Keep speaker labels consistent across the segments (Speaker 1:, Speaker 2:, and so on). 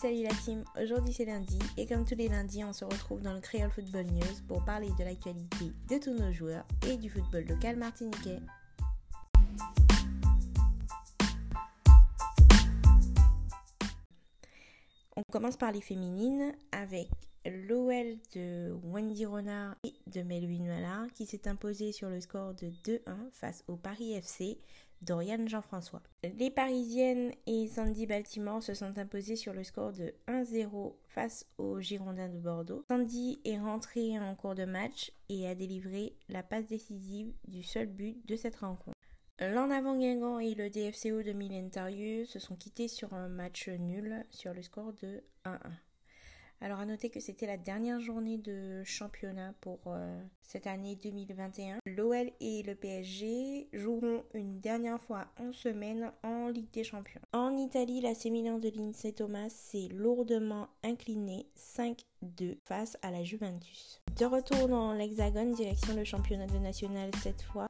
Speaker 1: salut la team, aujourd'hui c'est lundi et comme tous les lundis on se retrouve dans le Creole Football News pour parler de l'actualité de tous nos joueurs et du football local martiniquais. On commence par les féminines avec l'OL de Wendy Renard et de Melvin Mallard qui s'est imposé sur le score de 2-1 face au Paris FC d'Oriane Jean-François. Les Parisiennes et Sandy Baltimore se sont imposées sur le score de 1-0 face aux Girondins de Bordeaux. Sandy est rentrée en cours de match et a délivré la passe décisive du seul but de cette rencontre. L'en avant Guingamp et le DFCO de Tarieux se sont quittés sur un match nul sur le score de 1-1. Alors à noter que c'était la dernière journée de championnat pour euh, cette année 2021. L'OL et le PSG joueront une dernière fois en semaine en Ligue des Champions. En Italie, la Milan de Lindsay Thomas s'est lourdement inclinée 5-2 face à la Juventus. De retour dans l'Hexagone, direction le championnat de national cette fois.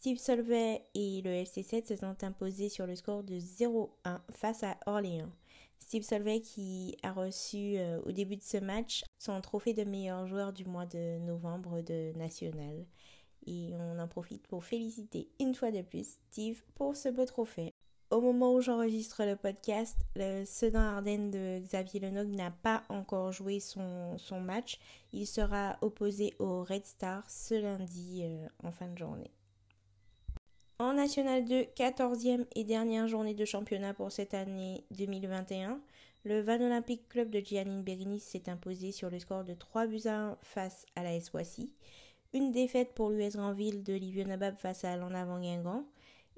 Speaker 1: Steve Solvay et le FC7 se sont imposés sur le score de 0-1 face à Orléans. Steve Solvay qui a reçu euh, au début de ce match son trophée de meilleur joueur du mois de novembre de National. Et on en profite pour féliciter une fois de plus Steve pour ce beau trophée. Au moment où j'enregistre le podcast, le Sedan Ardennes de Xavier Lenogue n'a pas encore joué son, match. Il sera opposé au Red Star ce lundi euh, en fin de journée. En National 2, 14e et dernière journée de championnat pour cette année 2021, le Van Olympic Club de Giannine Berenice s'est imposé sur le score de 3 buts à 1 face à la Soissy, une défaite pour l'US Granville de Livio Nabab face à l'en avant Guingamp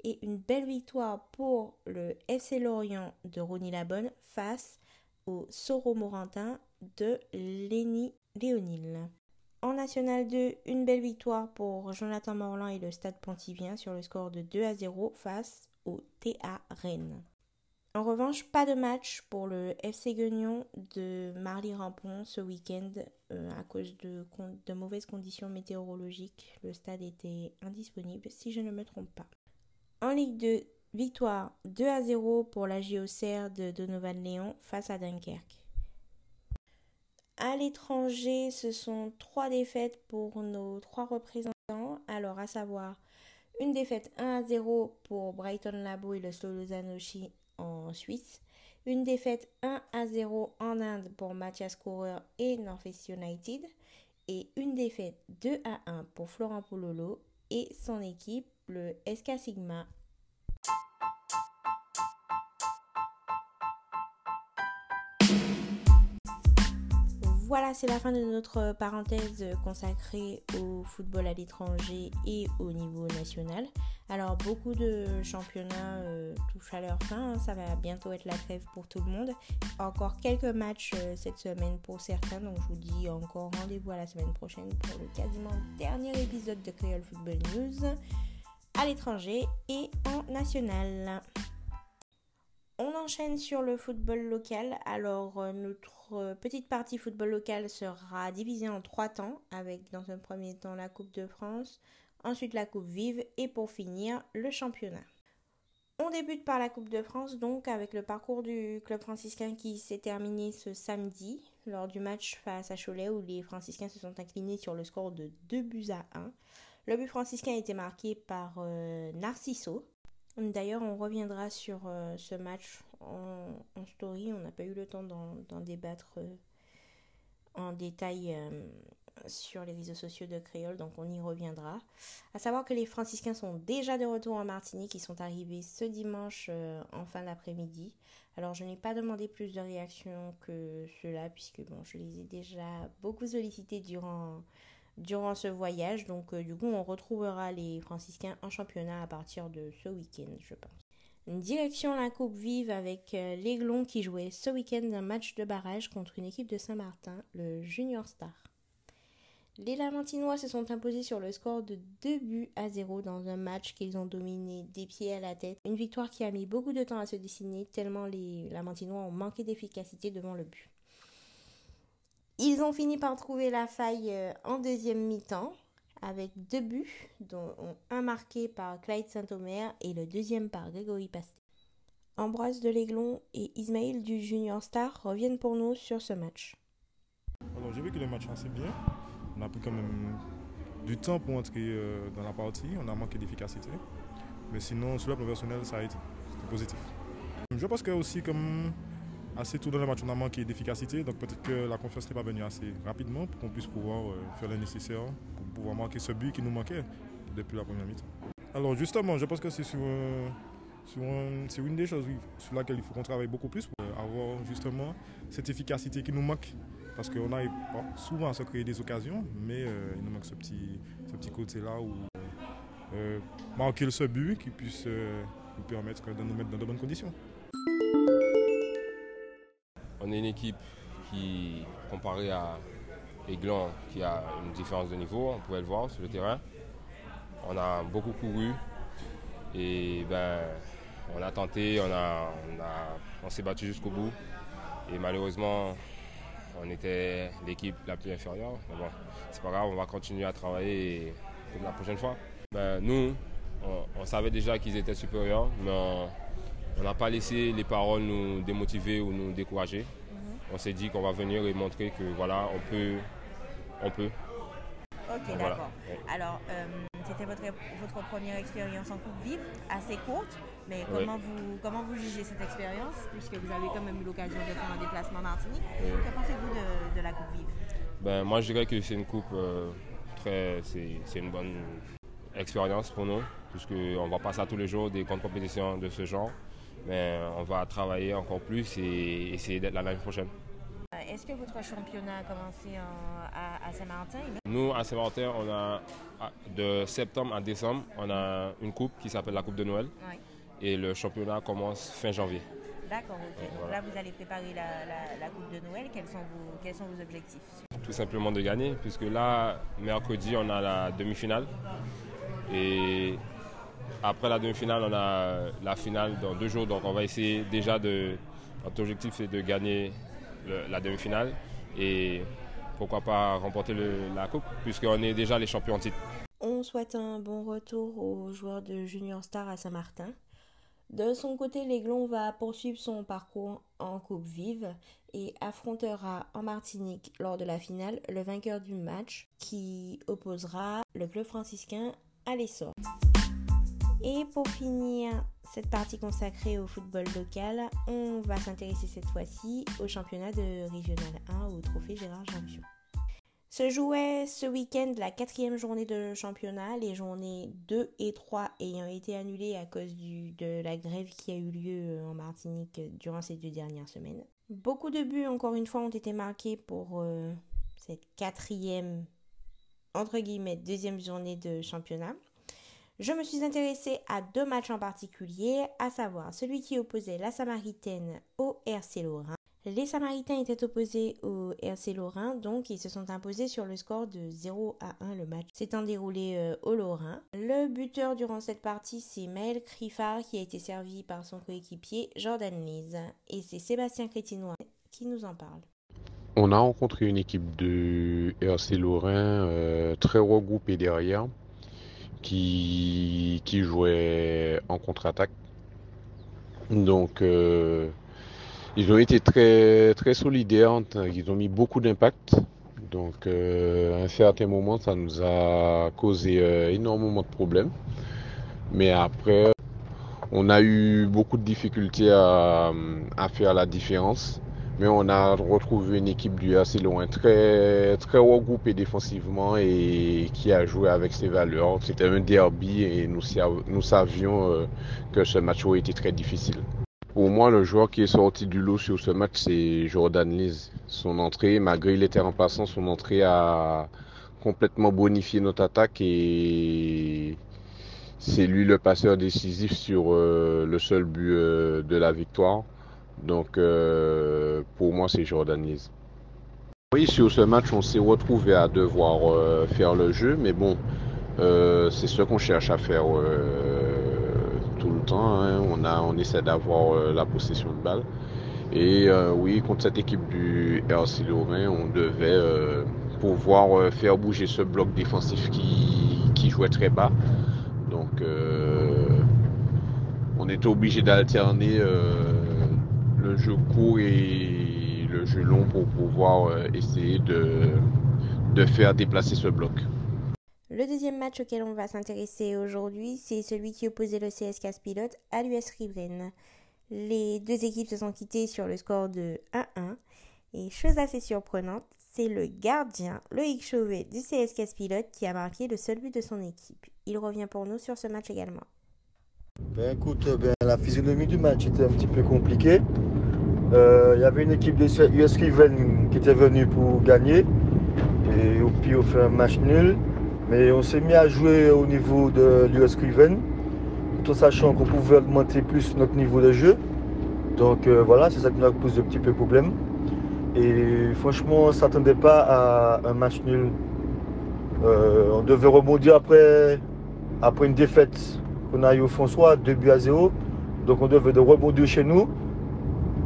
Speaker 1: et une belle victoire pour le FC Lorient de Ronny Labonne face au Soro Morantin de Lenny Léonil. En National 2, une belle victoire pour Jonathan Morland et le Stade Pontivien sur le score de 2 à 0 face au TA Rennes. En revanche, pas de match pour le FC Guignon de Marly Rampon ce week-end euh, à cause de, mauvaises conditions météorologiques. Le stade était indisponible si je ne me trompe pas. En Ligue 2, victoire 2 à 0 pour la JOCR de Donovan Léon face à Dunkerque. À l'étranger, ce sont trois défaites pour nos trois représentants. Alors, à savoir une défaite 1 à 0 pour Brighton Labo et le Solozanoshi en Suisse. Une défaite 1 à 0 en Inde pour Mathias Coureur et Northeast United. Et une défaite 2 à 1 pour Florent Pololo et son équipe, le SK Sigma Voilà, c'est la fin de notre parenthèse consacrée au football à l'étranger et au niveau national. Alors beaucoup de championnats euh, touchent à leur fin, hein. ça va bientôt être la trêve pour tout le monde. Encore quelques matchs euh, cette semaine pour certains, donc je vous dis encore rendez-vous à la semaine prochaine pour le quasiment dernier épisode de Creole Football News à l'étranger et en national. On enchaîne sur le football local. Alors, euh, notre petite partie football local sera divisée en trois temps, avec dans un premier temps la Coupe de France, ensuite la Coupe Vive et pour finir le championnat. On débute par la Coupe de France, donc avec le parcours du club franciscain qui s'est terminé ce samedi lors du match face à Cholet où les franciscains se sont inclinés sur le score de 2 buts à 1. Le but franciscain a été marqué par euh, Narciso, D'ailleurs, on reviendra sur euh, ce match en, story. On n'a pas eu le temps d'en débattre euh, en détail euh, sur les réseaux sociaux de Créole, donc on y reviendra. À savoir que les franciscains sont déjà de retour en Martinique. Ils sont arrivés ce dimanche en fin d'après-midi. Alors, je n'ai pas demandé plus de réactions que cela, puisque bon, je les ai déjà beaucoup sollicités durant durant ce voyage. Donc euh, du coup, on retrouvera les franciscains en championnat à partir de ce week-end, je pense. Direction la Coupe Vive avec euh, l'Aiglon qui jouait ce week-end un match de barrage contre une équipe de Saint-Martin, le Junior Star. Les Lamantinois se sont imposés sur le score de 2 buts à 0 dans un match qu'ils ont dominé des pieds à la tête. Une victoire qui a mis beaucoup de temps à se dessiner tellement les Lamantinois ont manqué d'efficacité devant le but. Ils ont fini par trouver la faille euh, en deuxième mi-temps avec deux buts, dont un marqué par Clyde Saint-Omer et le deuxième par Grégory Pasté. Ambroise de l'Aiglon et Ismaël du Junior Star reviennent pour nous sur ce match.
Speaker 2: J'ai vu que le match assez bien. On a pris quand même du temps pour entrer euh, dans la partie. On a manqué d'efficacité. Mais sinon, sur le plan ça a été positif. Je pense que aussi comme assez tôt dans le match, on a manqué d'efficacité. Donc peut-être que la confiance n'est pas venue assez rapidement pour qu'on puisse pouvoir euh, faire le nécessaire pour pouvoir marquer ce but qui nous manquait depuis la première mi-temps. Alors justement, je pense que c'est sur, une des choses sur laquelle il faut qu'on travaille beaucoup plus pour avoir justement cette efficacité qui nous manque. Parce qu'on arrive souvent à se créer des occasions, mais euh, il nous manque ce petit, ce petit côté-là où euh, marquer ce but qui puisse nous permettre de nous mettre dans de bonnes conditions.
Speaker 3: On est une équipe qui, comparée à Aiglon, qui a une différence de niveau, on pouvait le voir sur le terrain. On a beaucoup couru et ben, on a tenté, on, a, on, s'est battu jusqu'au bout. Et malheureusement, on était l'équipe la plus inférieure. Mais bon, c'est pas grave, on va continuer à travailler comme la prochaine fois. Ben, nous, on, savait déjà qu'ils étaient supérieurs, mais on n'a pas laissé les paroles nous démotiver ou nous décourager. Mhm. On s'est dit qu'on va venir et montrer que voilà, on peut. On peut.
Speaker 1: Ok, d'accord. Alors, euh, c'était votre, votre première expérience en Coupe Vive, assez courte, mais comment, vous, comment vous jugez cette expérience, puisque vous avez quand même eu l'occasion de faire un déplacement en Martinique? Que pensez-vous de, la Coupe Vive?
Speaker 3: Ben, Moi, je dirais que c'est une coupe euh, très. C'est une bonne expérience pour nous, puisqu'on va passer à tous les jours des grandes compétitions de ce genre mais on va travailler encore plus et essayer d'être là l'année prochaine.
Speaker 1: Euh, est-ce que votre championnat a commencé à, Saint-Martin
Speaker 3: Nous, à Saint-Martin, on a de septembre à décembre, on a une coupe qui s'appelle la Coupe de Noël. Et le championnat commence fin janvier.
Speaker 1: D'accord, ok. Donc là, vous allez préparer la, Coupe de Noël. Quels sont, vos, quels sont vos objectifs?
Speaker 3: Tout simplement de gagner, puisque là, mercredi, on a la demi-finale. Et après la demi-finale, on a la finale dans deux jours. Donc on va essayer déjà de. Notre objectif c'est de gagner la demi-finale et pourquoi pas remporter la coupe puisqu'on est déjà les champions en titre.
Speaker 1: On souhaite un bon retour aux joueurs de Junior Star à Saint-Martin. De son côté, l'Aiglon va poursuivre son parcours en Coupe Vive et affrontera en Martinique lors de la finale le vainqueur du match qui opposera le club franciscain à l'essor. Et pour finir cette partie consacrée au football local, on va s'intéresser cette fois-ci au championnat de Régional 1 au trophée Gérard Janvion. Se jouait ce week-end la quatrième journée de championnat, les journées 2 et 3 ayant été annulées à cause de la grève qui a eu lieu en Martinique durant ces deux dernières semaines. Beaucoup de buts, encore une fois, ont été marqués pour euh, cette quatrième, entre guillemets, deuxième journée de championnat je me suis intéressée à deux matchs en particulier, à savoir celui qui opposait la Samaritaine au RC Lorrain. Les Samaritains étaient opposés au RC Lorrain, donc ils se sont imposés sur le score de 0 à 1 le match s'étant déroulé euh, au Lorrain. Le buteur durant cette partie, c'est Maël Criffard qui a été servi par son coéquipier Jordan Lise. Et c'est Sébastien Crétinois qui nous en parle.
Speaker 4: On a rencontré une équipe de RC Lorrain euh, très regroupée derrière qui, qui jouait en contre-attaque. Donc, euh, ils ont été très, très solidaires, ils ont mis beaucoup d'impact. Donc, euh, à un certain moment, ça nous a causé euh, énormément de problèmes. Mais après, on a eu beaucoup de difficultés à, à faire la différence mais on a retrouvé une équipe du AC loin très, très regroupée défensivement et qui a joué avec ses valeurs. C'était un derby et nous, savions euh, que ce match aurait été très difficile. Pour moi, le joueur qui est sorti du lot sur ce match, c'est Jordan Lise. Son entrée, malgré il était remplaçant, son entrée a complètement bonifié notre attaque et c'est lui le passeur décisif sur euh, le seul but euh, de la victoire. Donc euh, pour moi, c'est Jordan Lise. Oui, sur ce match, on s'est retrouvé à devoir euh, faire le jeu, mais bon, euh, c'est ce qu'on cherche à faire tout le temps. Hein. On, a, on essaie d'avoir la possession de balle. Et oui, contre cette équipe du RC Lorrain, on devait pouvoir faire bouger ce bloc défensif qui jouait très bas. Donc on était obligé d'alterner le jeu court et le jeu long pour pouvoir essayer de, de faire déplacer ce bloc.
Speaker 1: Le deuxième match auquel on va s'intéresser aujourd'hui, c'est celui qui opposait le CSK Pilote à l'US Rivren. Les deux équipes se sont quittées sur le score de 1-1. Et chose assez surprenante, c'est le gardien Loïc Chauvet du CSK Pilote qui a marqué le seul but de son équipe. Il revient pour nous sur ce match également.
Speaker 5: Ben écoute, ben, la physionomie du match était un petit peu compliquée. Euh, il y avait une équipe de US Riven qui était venue pour gagner. Et au pire, on fait un match nul. Mais on s'est mis à jouer au niveau de l'US Riven, tout en sachant qu'on pouvait augmenter plus notre niveau de jeu. Donc euh, voilà, c'est ça qui nous a posé un petit peu problème. Et franchement, on ne s'attendait pas à un match nul. Euh, on devait rebondir après, après une défaite qu'on a eu au François, 2 buts à 0. Donc on devait de rebondir chez nous.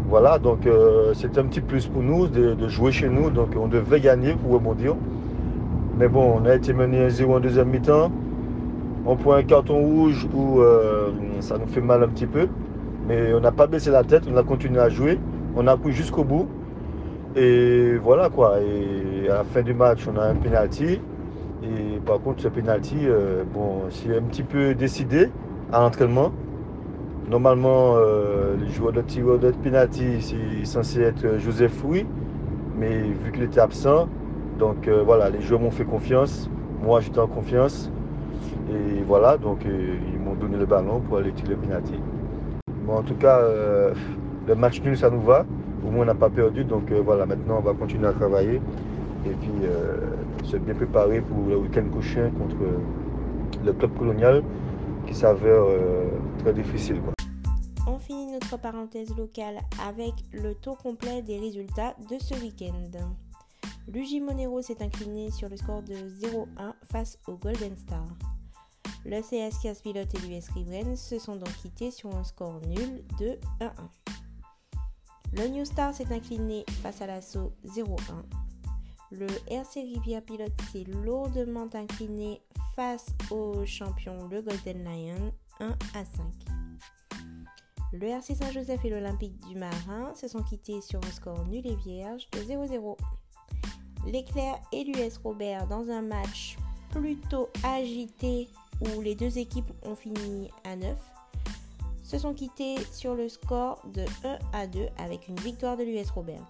Speaker 5: Voilà, donc euh, c'était un petit plus pour nous de, de, jouer chez nous. Donc on devait gagner pour rebondir. Mais bon, on a été mené 1-0 en deuxième mi-temps. On prend un carton rouge où euh, ça nous fait mal un petit peu. Mais on n'a pas baissé la tête, on a continué à jouer. On a pris jusqu'au bout. Et voilà quoi. Et à la fin du match, on a un penalty. Et par contre, ce penalty, euh, bon, c'est un petit peu décidé à l'entraînement. Normalement, euh, les joueurs de tireur de penalty, c'est censé être Joseph Fouy. Mais vu qu'il était absent, donc euh, voilà, les joueurs m'ont fait confiance. Moi, j'étais en confiance. Et voilà, donc euh, ils m'ont donné le ballon pour aller tirer le penalty. en tout cas, euh, le match nul, ça nous va. Au moins, on n'a pas perdu. Donc voilà, maintenant, on va continuer à travailler. Et puis, se bien préparer pour le week-end prochain contre le club colonial qui s'avère très difficile.
Speaker 1: Finit notre parenthèse locale avec le tour complet des résultats de ce week-end. Luigi Monero s'est incliné sur le score de 0-1 face au Golden Star. Le CSK Pilote et l'US Rivren se sont donc quittés sur un score nul de 1-1. Le New Star s'est incliné face à l'assaut 0-1. Le RC Rivière Pilote s'est lourdement incliné face au champion le Golden Lion 1 à 5. Le RC Saint-Joseph et l'Olympique du Marin se sont quittés sur un score nul et vierge de 0-0. L'éclair et l'US Robert dans un match plutôt agité où les deux équipes ont fini à 9 se sont quittés sur le score de 1 à 2 avec une victoire de l'US Robert.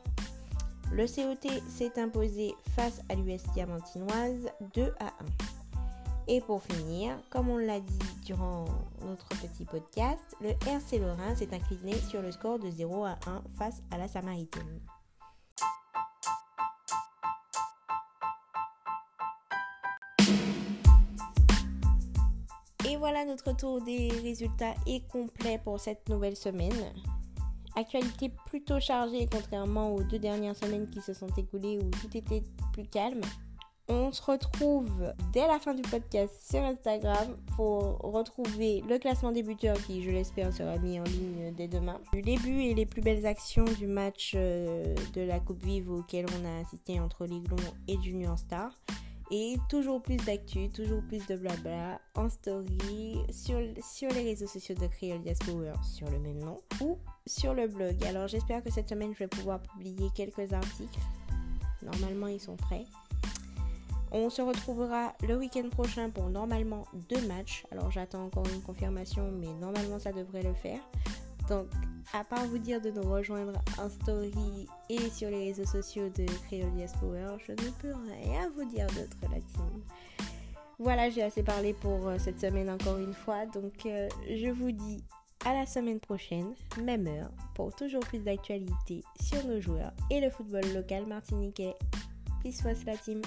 Speaker 1: Le COT s'est imposé face à l'US Diamantinoise 2 à 1. Et pour finir, comme on l'a dit durant notre petit podcast, le RC Lorrain s'est incliné sur le score de 0 à 1 face à la Samaritaine. voilà, notre tour des résultats est complet pour cette nouvelle semaine. Actualité plutôt chargée contrairement aux deux dernières semaines qui se sont écoulées où tout était plus calme. On se retrouve dès la fin du podcast sur Instagram pour retrouver le classement des buteurs qui, je l'espère, sera mis en ligne dès demain. Les buts et les plus belles actions du match euh, de la Coupe Vive auquel on a assisté entre l'Iglon et Junior Star. Et toujours plus d'actu, toujours plus de blabla en story sur, les réseaux sociaux de Creole Diaspora sur le même nom ou sur le blog. Alors j'espère que cette semaine je vais pouvoir publier quelques articles. Normalement ils sont prêts. On se retrouvera le week-end prochain pour normalement deux matchs. Alors j'attends encore une confirmation, mais normalement ça devrait le faire. Donc, à part vous dire de nous rejoindre en story et sur les réseaux sociaux de Creole Power, je ne peux rien vous dire d'autre la team. Voilà, j'ai assez parlé pour euh, cette semaine encore une fois. Donc, euh, je vous dis à la semaine prochaine, même heure, pour toujours plus d'actualités sur nos joueurs et le football local martiniquais. Peace was la team.